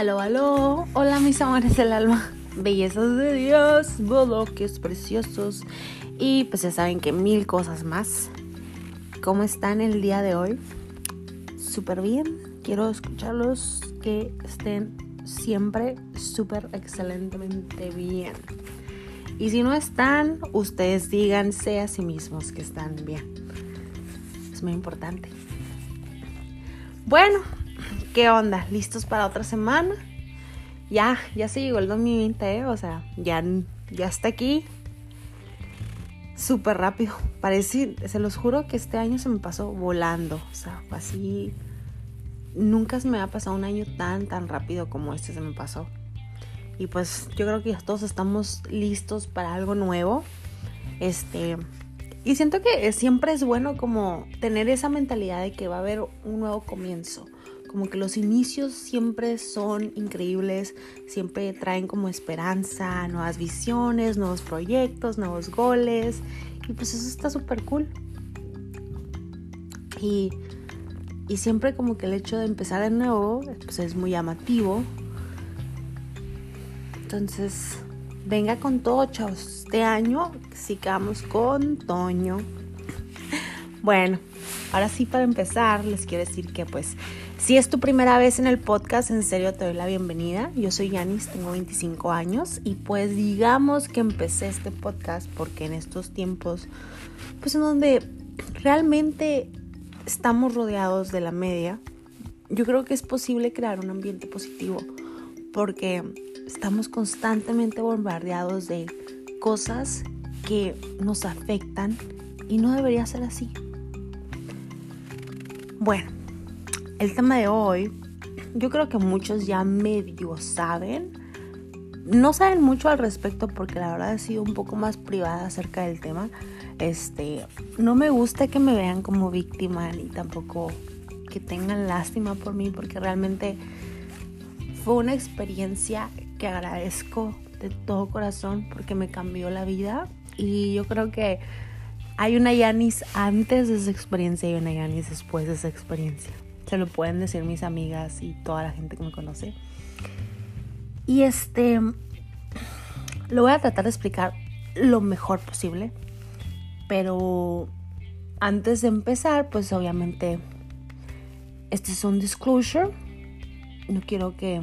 Aló, aló. Hola, mis amores del alma. Bellezas de Dios, boloques preciosos. Y pues ya saben que mil cosas más. ¿Cómo están el día de hoy? Súper bien. Quiero escucharlos que estén siempre súper excelentemente bien. Y si no están, ustedes díganse a sí mismos que están bien. Es muy importante. Bueno, ¿Qué onda? ¿Listos para otra semana? Ya, ya se llegó el 2020, ¿eh? O sea, ya, ya está aquí. Súper rápido. Parece, se los juro que este año se me pasó volando. O sea, así. Nunca se me ha pasado un año tan, tan rápido como este se me pasó. Y pues yo creo que ya todos estamos listos para algo nuevo. Este. Y siento que siempre es bueno como tener esa mentalidad de que va a haber un nuevo comienzo como que los inicios siempre son increíbles, siempre traen como esperanza, nuevas visiones, nuevos proyectos, nuevos goles y pues eso está súper cool. Y, y, siempre como que el hecho de empezar de nuevo pues es muy llamativo. Entonces, venga con todo, chavos. Este año sí quedamos con Toño. Bueno, ahora sí para empezar les quiero decir que pues si es tu primera vez en el podcast, en serio te doy la bienvenida. Yo soy Yanis, tengo 25 años y pues digamos que empecé este podcast porque en estos tiempos, pues en donde realmente estamos rodeados de la media, yo creo que es posible crear un ambiente positivo porque estamos constantemente bombardeados de cosas que nos afectan y no debería ser así. Bueno, el tema de hoy, yo creo que muchos ya medio saben. No saben mucho al respecto porque la verdad he sido un poco más privada acerca del tema. Este, no me gusta que me vean como víctima ni tampoco que tengan lástima por mí porque realmente fue una experiencia que agradezco de todo corazón porque me cambió la vida y yo creo que hay una Yanis antes de esa experiencia y una Yanis después de esa experiencia. Se lo pueden decir mis amigas y toda la gente que me conoce. Y este, lo voy a tratar de explicar lo mejor posible. Pero antes de empezar, pues obviamente, este es un disclosure. No quiero que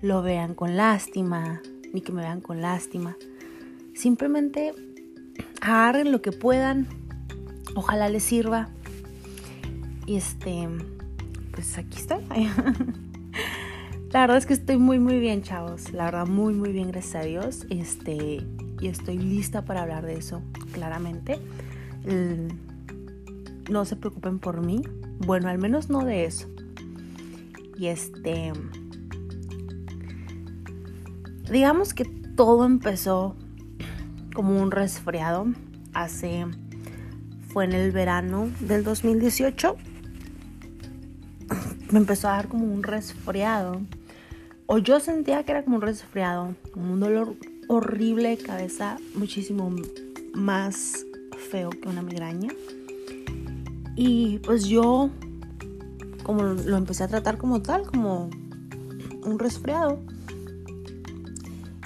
lo vean con lástima, ni que me vean con lástima. Simplemente agarren lo que puedan. Ojalá les sirva. Y este pues aquí estoy. La verdad es que estoy muy muy bien, chavos. La verdad muy muy bien, gracias a Dios. Este y estoy lista para hablar de eso, claramente. no se preocupen por mí. Bueno, al menos no de eso. Y este digamos que todo empezó como un resfriado hace fue en el verano del 2018 me empezó a dar como un resfriado. O yo sentía que era como un resfriado, un dolor horrible de cabeza, muchísimo más feo que una migraña. Y pues yo como lo empecé a tratar como tal, como un resfriado.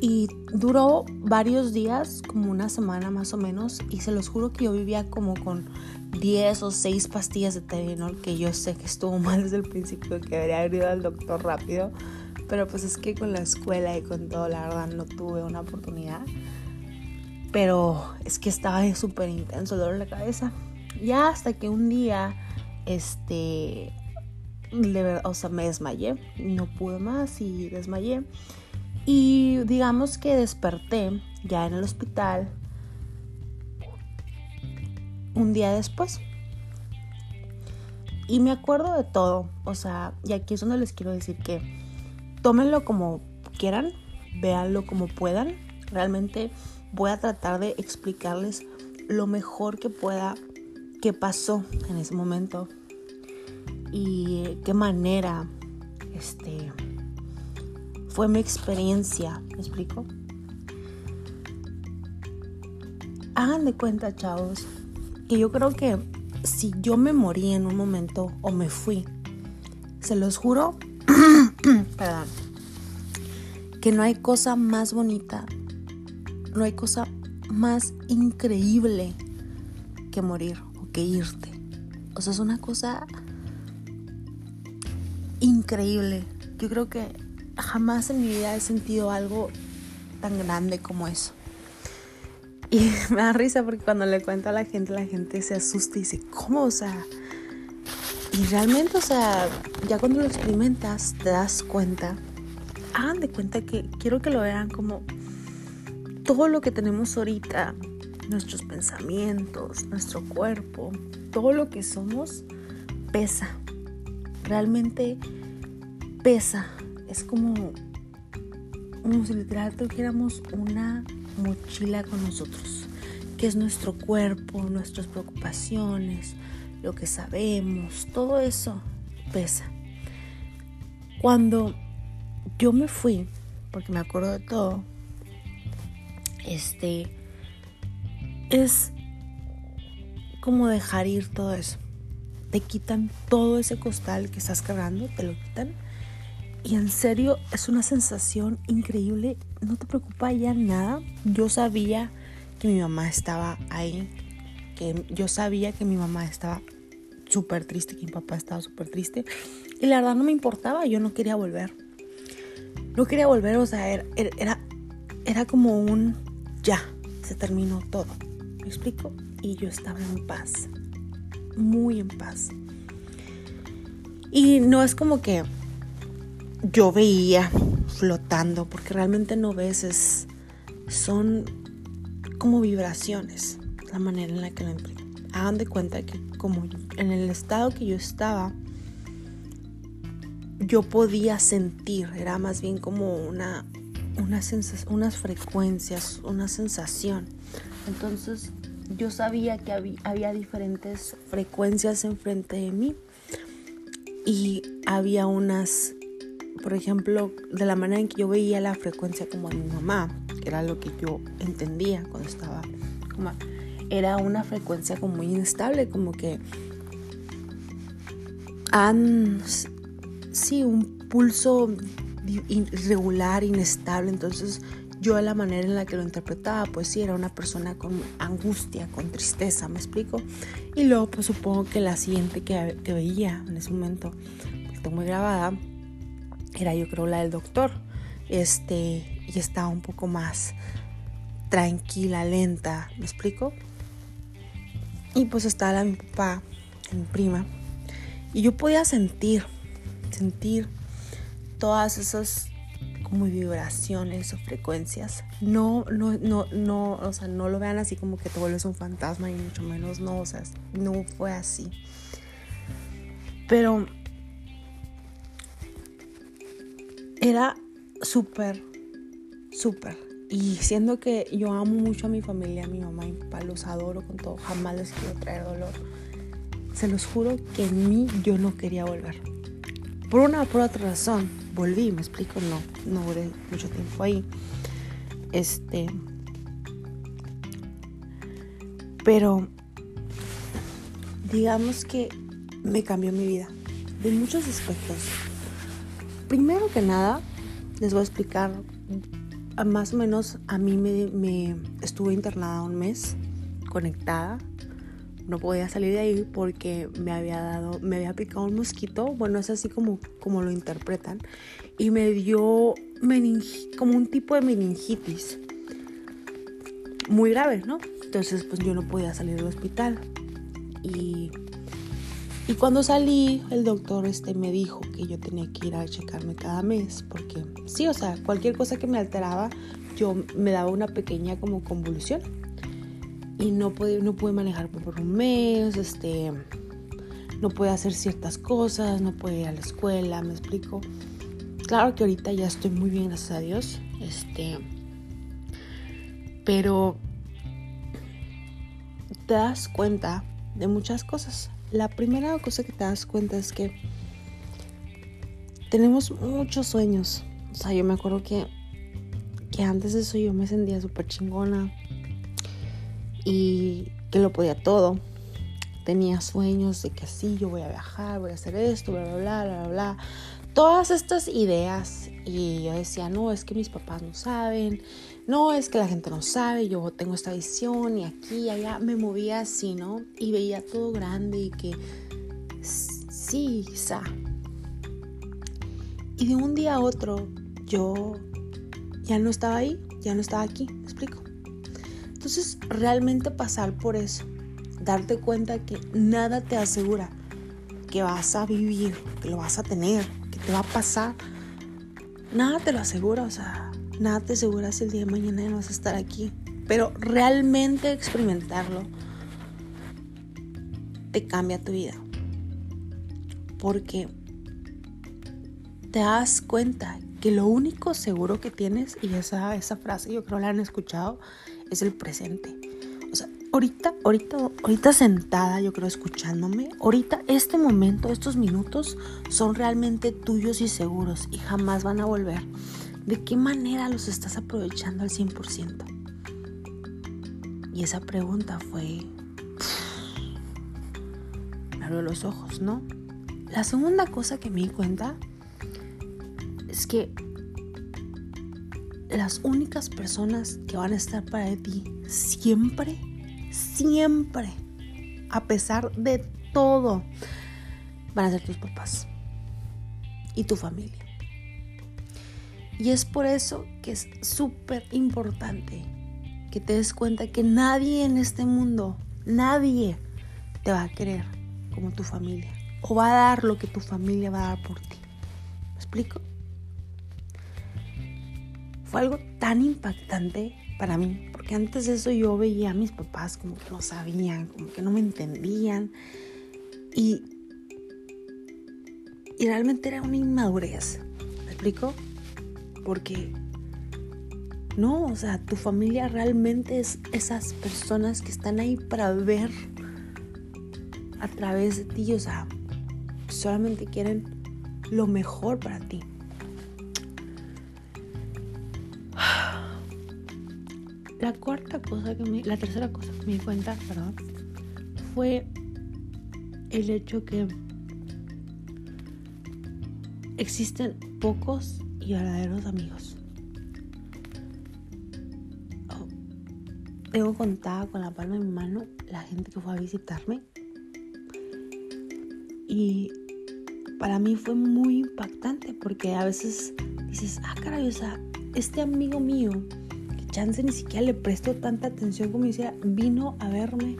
Y duró varios días, como una semana más o menos, y se los juro que yo vivía como con 10 o 6 pastillas de Tylenol, que yo sé que estuvo mal desde el principio, que haber ido al doctor rápido, pero pues es que con la escuela y con todo, la verdad, no tuve una oportunidad. Pero es que estaba súper intenso el dolor en la cabeza. Ya hasta que un día, este, o sea, me desmayé, no pude más y desmayé. Y digamos que desperté ya en el hospital un día después. Y me acuerdo de todo, o sea, y aquí es donde les quiero decir que tómenlo como quieran, véanlo como puedan. Realmente voy a tratar de explicarles lo mejor que pueda qué pasó en ese momento y qué manera este fue mi experiencia, ¿me explico? Hagan de cuenta, chavos, que yo creo que si yo me morí en un momento o me fui, se los juro, perdón, que no hay cosa más bonita, no hay cosa más increíble que morir o que irte. O sea, es una cosa increíble. Yo creo que jamás en mi vida he sentido algo tan grande como eso. Y me da risa porque cuando le cuento a la gente, la gente se asusta y dice, ¿cómo? O sea, y realmente, o sea, ya cuando lo experimentas, te das cuenta, hagan de cuenta que quiero que lo vean como todo lo que tenemos ahorita, nuestros pensamientos, nuestro cuerpo, todo lo que somos, pesa. Realmente pesa. Es como, como si literal tuviéramos una mochila con nosotros, que es nuestro cuerpo, nuestras preocupaciones, lo que sabemos, todo eso pesa. Cuando yo me fui, porque me acuerdo de todo, este, es como dejar ir todo eso. Te quitan todo ese costal que estás cargando, te lo quitan. Y en serio es una sensación increíble. No te preocupa ya nada. Yo sabía que mi mamá estaba ahí. Que yo sabía que mi mamá estaba súper triste, que mi papá estaba súper triste. Y la verdad no me importaba. Yo no quería volver. No quería volver. O sea, era, era, era como un ya. Se terminó todo. ¿Me explico? Y yo estaba en paz muy en paz. Y no es como que yo veía flotando, porque realmente no ves, es, son como vibraciones, la manera en la que lo implico. Hagan de cuenta que como en el estado que yo estaba, yo podía sentir, era más bien como una, una unas frecuencias, una sensación. Entonces yo sabía que había, diferentes frecuencias enfrente de mí y había unas, por ejemplo, de la manera en que yo veía la frecuencia como de mi mamá, que era lo que yo entendía cuando estaba como era una frecuencia como muy inestable, como que han sí un pulso irregular, inestable, entonces yo la manera en la que lo interpretaba, pues sí, era una persona con angustia, con tristeza, ¿me explico? Y luego, pues supongo que la siguiente que, veía en ese momento, que tengo muy grabada, era yo creo la del doctor, este, y estaba un poco más tranquila, lenta, ¿me explico? Y pues estaba mi papá, mi prima, y yo podía sentir, sentir todas esas como vibraciones o frecuencias. No, no, no, no, o sea, no lo vean así como que te vuelves un fantasma y mucho menos no, o sea, no fue así. Pero era súper, súper. Y siendo que yo amo mucho a mi familia, a mi mamá y mi papá, los adoro con todo, jamás les quiero traer dolor. Se los juro que en mí yo no quería volver. Por una o por otra razón, volví, me explico, no, no duré mucho tiempo ahí. Este. Pero digamos que me cambió mi vida de muchos aspectos. Primero que nada, les voy a explicar, más o menos a mí me, estuve internada un mes, conectada, no podía salir de ahí porque me había dado, me había picado un mosquito, bueno, es así como, como lo interpretan, y me dio como un tipo de meningitis muy grave, ¿no? Entonces, pues yo no podía salir del hospital. Y, y cuando salí, el doctor este, me dijo que yo tenía que ir a checarme cada mes, porque sí, o sea, cualquier cosa que me alteraba, yo me daba una pequeña como convulsión y no pude, no pude manejar por un mes, este, no pude hacer ciertas cosas, no pude ir a la escuela, me explico. Claro que ahorita ya estoy muy bien, gracias a Dios, este, pero te das cuenta de muchas cosas. La primera cosa que te das cuenta es que tenemos muchos sueños. O sea, yo me acuerdo que, que antes de eso yo me sentía súper chingona, y que lo podía todo. Tenía sueños de que sí, yo voy a viajar, voy a hacer esto, bla, bla, bla, bla, bla. todas estas ideas y yo decía, no, es que mis papás no saben, no, es que la gente no sabe, yo tengo esta visión y aquí y allá, me movía así, ¿no? Y veía todo grande y que sí, quizá. Y de un día a otro yo ya no estaba ahí, ya no estaba aquí, ¿me explico? Entonces, realmente pasar por eso, darte cuenta que nada te asegura que vas a vivir, que lo vas a tener, que te va a pasar, nada te lo asegura, o sea, nada te asegura si el día de mañana no vas a estar aquí. Pero realmente experimentarlo te cambia tu vida. Porque te das cuenta que lo único seguro que tienes, y esa, esa frase yo creo la han escuchado, es el presente. Ahorita, ahorita, ahorita sentada, yo creo escuchándome, ahorita este momento, estos minutos son realmente tuyos y seguros y jamás van a volver. ¿De qué manera los estás aprovechando al 100%? Y esa pregunta fue... Me abrió los ojos, ¿no? La segunda cosa que me di cuenta es que las únicas personas que van a estar para ti siempre, siempre, a pesar de todo, van a ser tus papás y tu familia. Y es por eso que es súper importante que te des cuenta que nadie en este mundo, nadie te va a querer como tu familia. O va a dar lo que tu familia va a dar por ti. ¿Me explico? fue algo tan impactante para mí, porque antes de eso yo veía a mis papás como que no sabían, como que no me entendían y, y realmente era una inmadurez, ¿me explico? Porque no, o sea, tu familia realmente es esas personas que están ahí para ver a través de ti, o sea, solamente quieren lo mejor para ti. La cuarta cosa que me, la tercera cosa que me di cuenta, fue el hecho que existen pocos y verdaderos amigos. Oh, tengo contada con la palma de mi mano la gente que fue a visitarme. Y para mí fue muy impactante porque a veces dices, ah, caray, o sea, este amigo mío chance ni siquiera le presto tanta atención como decía, vino a verme.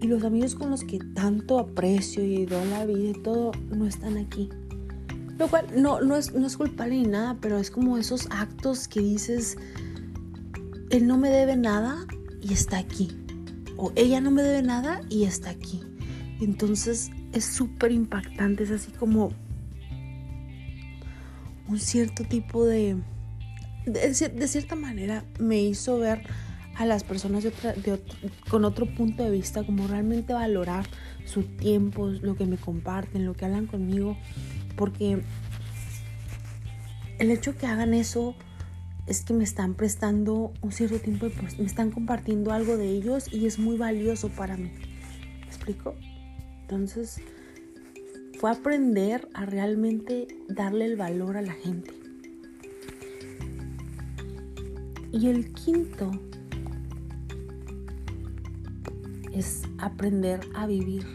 Y los amigos con los que tanto aprecio y doy la vida y todo no están aquí. Lo cual no, no, es, no es culpable ni nada, pero es como esos actos que dices, él no me debe nada y está aquí. O ella no me debe nada y está aquí. Entonces es súper impactante, es así como un cierto tipo de de, cierta manera me hizo ver a las personas con otro punto de vista, como realmente valorar su tiempo, lo que me comparten, lo que hablan conmigo, porque el hecho que hagan eso es que me están prestando un cierto tiempo, me están compartiendo algo de ellos y es muy valioso para mí. ¿Me explico? Entonces, fue aprender a realmente darle el valor a la gente. Y el quinto es aprender a vivir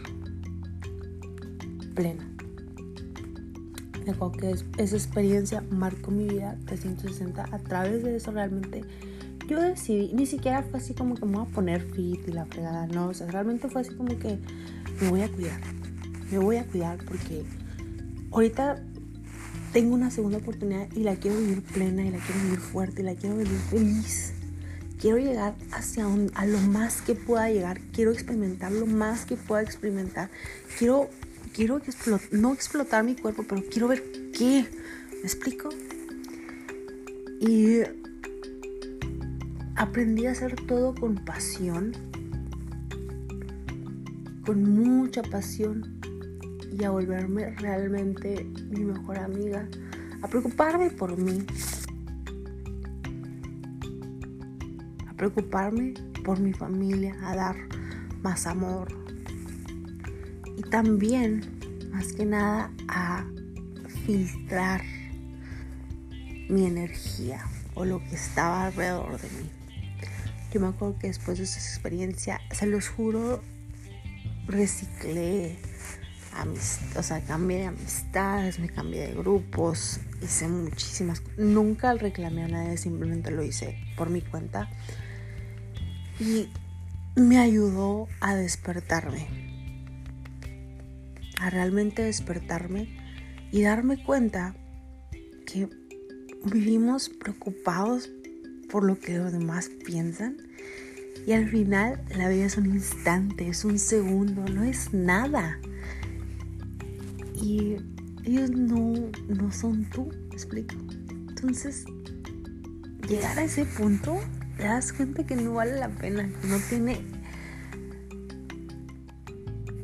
plena. De que esa experiencia marcó mi vida 360. A través de eso realmente yo decidí, ni siquiera fue así como que me voy a poner fit y la fregada, no, o sea, realmente fue así como que me voy a cuidar, me voy a cuidar porque ahorita tengo una segunda oportunidad y la quiero vivir plena y la quiero vivir fuerte y la quiero vivir feliz. Quiero llegar hacia a lo más que pueda llegar. Quiero experimentar lo más que pueda experimentar. Quiero, quiero no explotar mi cuerpo, pero quiero ver qué. ¿Me explico? Y aprendí a hacer todo con pasión, con mucha pasión y a volverme realmente mi mejor amiga, a preocuparme por mí, a preocuparme por mi familia, a dar más amor y también, más que nada, a filtrar mi energía o lo que estaba alrededor de mí. Yo me acuerdo que después de esa experiencia, se los juro, reciclé, o sea, cambié de amistades, me cambié de grupos, hice muchísimas Nunca reclamé a nadie, simplemente lo hice por mi cuenta. Y me ayudó a despertarme, a realmente despertarme y darme cuenta que vivimos preocupados por lo que los demás piensan y al final la vida es un instante, es un segundo, no es nada. Y ellos no, no son tú, ¿me explico? Entonces, llegar a ese punto, te das cuenta que no vale la pena, no tiene,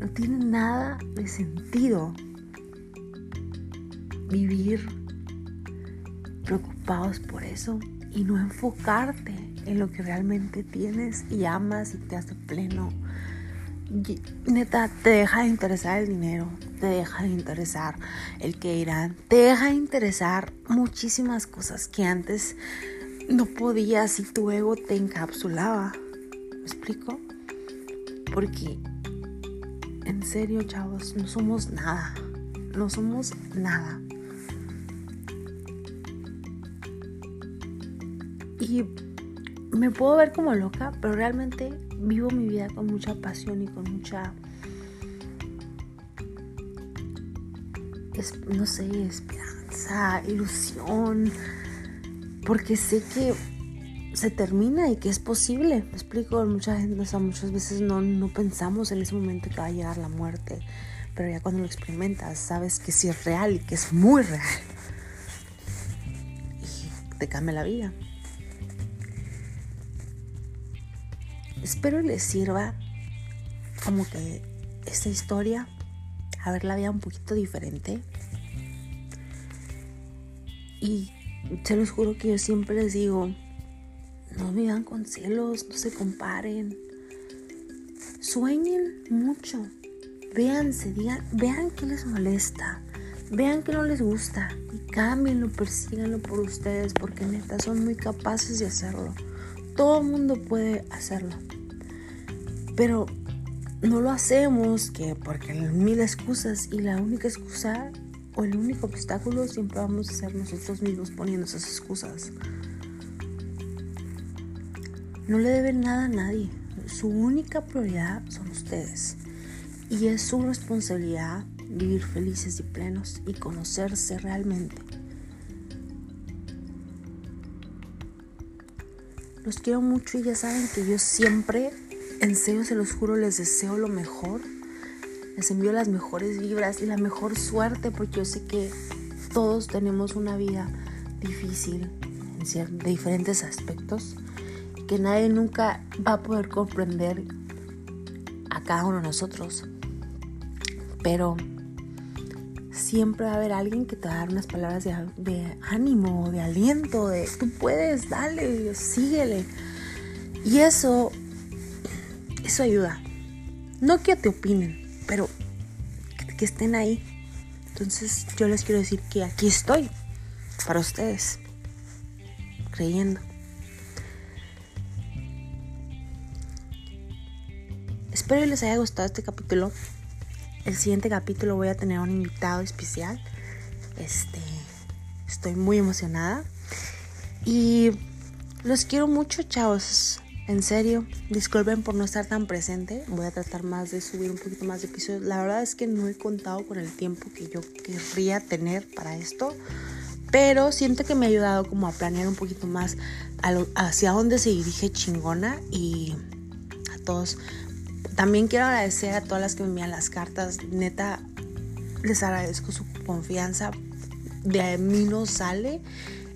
no tiene nada de sentido vivir preocupados por eso y no enfocarte en lo que realmente tienes y amas y te hace pleno. neta, te deja de interesar el dinero, te deja de interesar el que irán, te deja de interesar muchísimas cosas que antes no podías y tu ego te encapsulaba. ¿Me explico? Porque, en serio, chavos, no somos nada. No somos nada. Y me puedo ver como loca, pero realmente vivo mi vida con mucha pasión y con mucha, no sé, esperanza, ilusión, porque sé que se termina y que es posible. Me explico, mucha gente, muchas veces no, no pensamos en ese momento que va a llegar la muerte, pero ya cuando lo experimentas sabes que sí es real y que es muy real. Y te cambia la vida. Espero les sirva como que esta historia, a ver la vida un poquito diferente. Y se los juro que yo siempre les digo, no vivan con celos, no se comparen. Sueñen mucho. Véanse, digan, vean qué les molesta. Vean que no les gusta y cámbienlo, persíganlo por ustedes porque neta son muy capaces de hacerlo. Todo el mundo puede hacerlo. Pero no lo hacemos que porque hay mil excusas y la única excusa o el único obstáculo siempre vamos a ser nosotros mismos poniendo esas excusas. No le deben nada a nadie. Su única prioridad son ustedes. Y es su responsabilidad vivir felices y plenos y conocerse realmente. Los quiero mucho y ya saben que yo siempre en serio, se los juro, les deseo lo mejor. Les envío las mejores vibras y la mejor suerte porque yo sé que todos tenemos una vida difícil de diferentes aspectos que nadie nunca va a poder comprender a cada uno de nosotros. Pero siempre va a haber alguien que te va a dar unas palabras de, de ánimo, de aliento, de tú puedes, dale, síguele. Y eso ayuda. No que te opinen, pero que, estén ahí. Entonces yo les quiero decir que aquí estoy para ustedes, creyendo. Espero que les haya gustado este capítulo. El siguiente capítulo voy a tener un invitado especial. Este, estoy muy emocionada. Y los quiero mucho, chavos. En serio, disculpen por no estar tan presente. Voy a tratar más de subir un poquito más de episodios. La verdad es que no he contado con el tiempo que yo querría tener para esto. Pero siento que me ha ayudado como a planear un poquito más hacia dónde se dirige chingona. Y a todos. También quiero agradecer a todas las que me envían las cartas. Neta, les agradezco su confianza. De mí no sale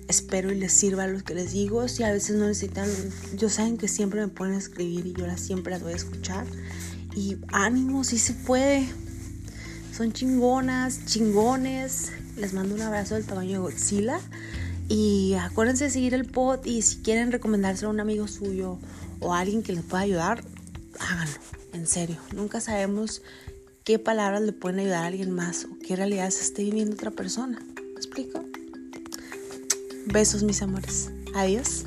espero y les sirva lo que les digo. Si a veces no necesitan, yo saben que siempre me pueden escribir y yo las siempre las voy a escuchar. Y ánimo, si se puede. Son chingonas, chingones. Les mando un abrazo del tamaño de Godzilla. Y acuérdense de seguir el pod y si quieren recomendárselo a un amigo suyo o a alguien que les pueda ayudar, háganlo. En serio, nunca sabemos qué palabras le pueden ayudar a alguien más o qué realidad se esté viviendo otra persona. explico? Besos, mis amores. Adiós.